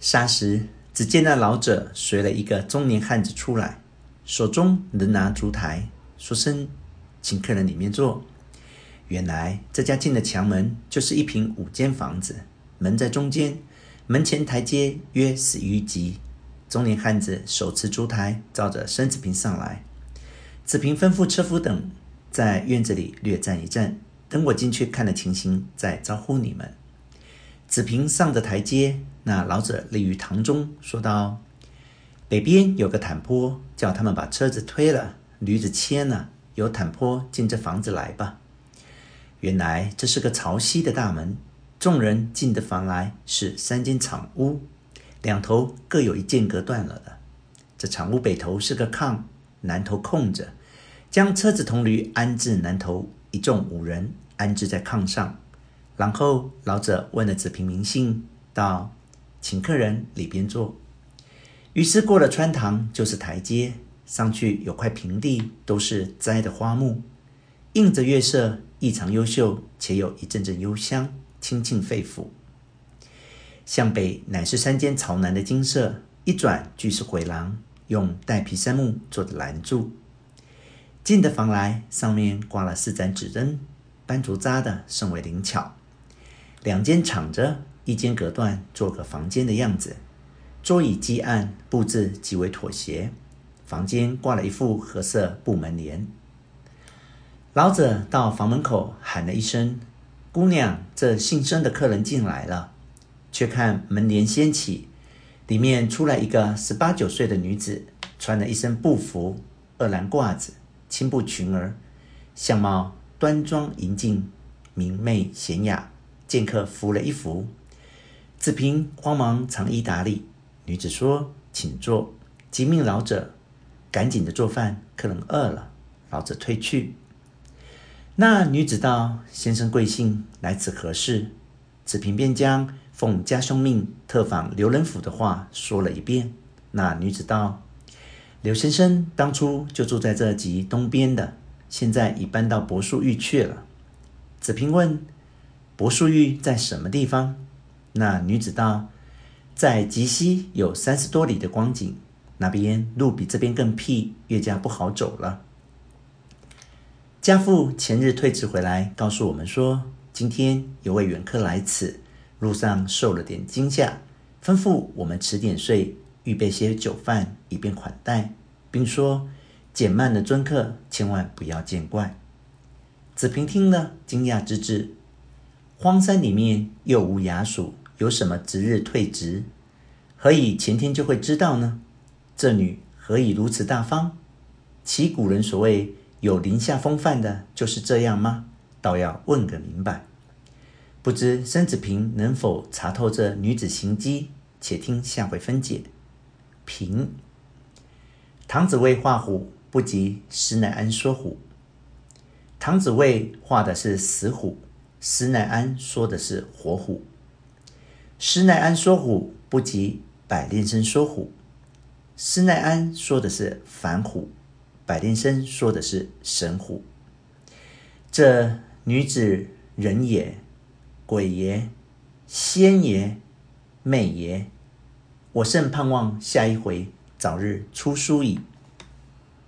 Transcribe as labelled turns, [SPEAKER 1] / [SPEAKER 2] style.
[SPEAKER 1] 霎时，只见那老者随了一个中年汉子出来，手中仍拿烛台，说声：“请客人里面坐。”原来这家进的墙门就是一平五间房子，门在中间，门前台阶约十余级。中年汉子手持烛台，照着申子平上来。子平吩咐车夫等在院子里略站一站，等我进去看了情形，再招呼你们。子平上着台阶，那老者立于堂中，说道：“北边有个坦坡，叫他们把车子推了，驴子牵了，由坦坡进这房子来吧。”原来这是个朝西的大门，众人进的房来是三间敞屋，两头各有一间隔断了的。这敞屋北头是个炕，南头空着。将车子同驴安置南头，一众五人安置在炕上。然后老者问了子平名姓，道：“请客人里边坐。”于是过了穿堂，就是台阶，上去有块平地，都是栽的花木，映着月色，异常优秀，且有一阵阵幽香，清沁肺腑。向北乃是三间朝南的金舍，一转俱是回廊，用带皮杉木做的栏柱。进的房来，上面挂了四盏纸灯，斑竹扎的甚为灵巧。两间敞着，一间隔断，做个房间的样子。桌椅几案，布置极为妥协。房间挂了一副褐色布门帘。老者到房门口喊了一声：“姑娘，这姓孙的客人进来了。”却看门帘掀起，里面出来一个十八九岁的女子，穿了一身布服，二蓝褂子。青布裙儿，相貌端庄盈静，明媚娴雅。见客扶了一扶，子平慌忙藏衣打理。女子说：“请坐。”即命老者赶紧的做饭，客人饿了。老者退去。那女子道：“先生贵姓？来此何事？”子平便将奉家兄命特访刘仁甫的话说了一遍。那女子道。刘先生当初就住在这集东边的，现在已搬到柏树峪去了。子平问：“柏树峪在什么地方？”那女子道：“在吉西有三十多里的光景，那边路比这边更僻，越加不好走了。”家父前日退职回来，告诉我们说，今天有位远客来此，路上受了点惊吓，吩咐我们迟点睡。预备些酒饭以便款待，并说：“减慢了尊客，千万不要见怪。”子平听了，惊讶之至。荒山里面又无衙署，有什么值日退职？何以前天就会知道呢？这女何以如此大方？其古人所谓有林下风范的，就是这样吗？倒要问个明白。不知申子平能否查透这女子行迹？且听下回分解。平唐子魏画虎，不及施耐庵说虎。唐子魏画的是死虎，施耐庵说的是活虎。施耐庵说虎，不及百炼生说虎。施耐庵说的是凡虎，百炼生说的是神虎。这女子人也，鬼也，仙也，魅也。我甚盼望下一回早日出书矣。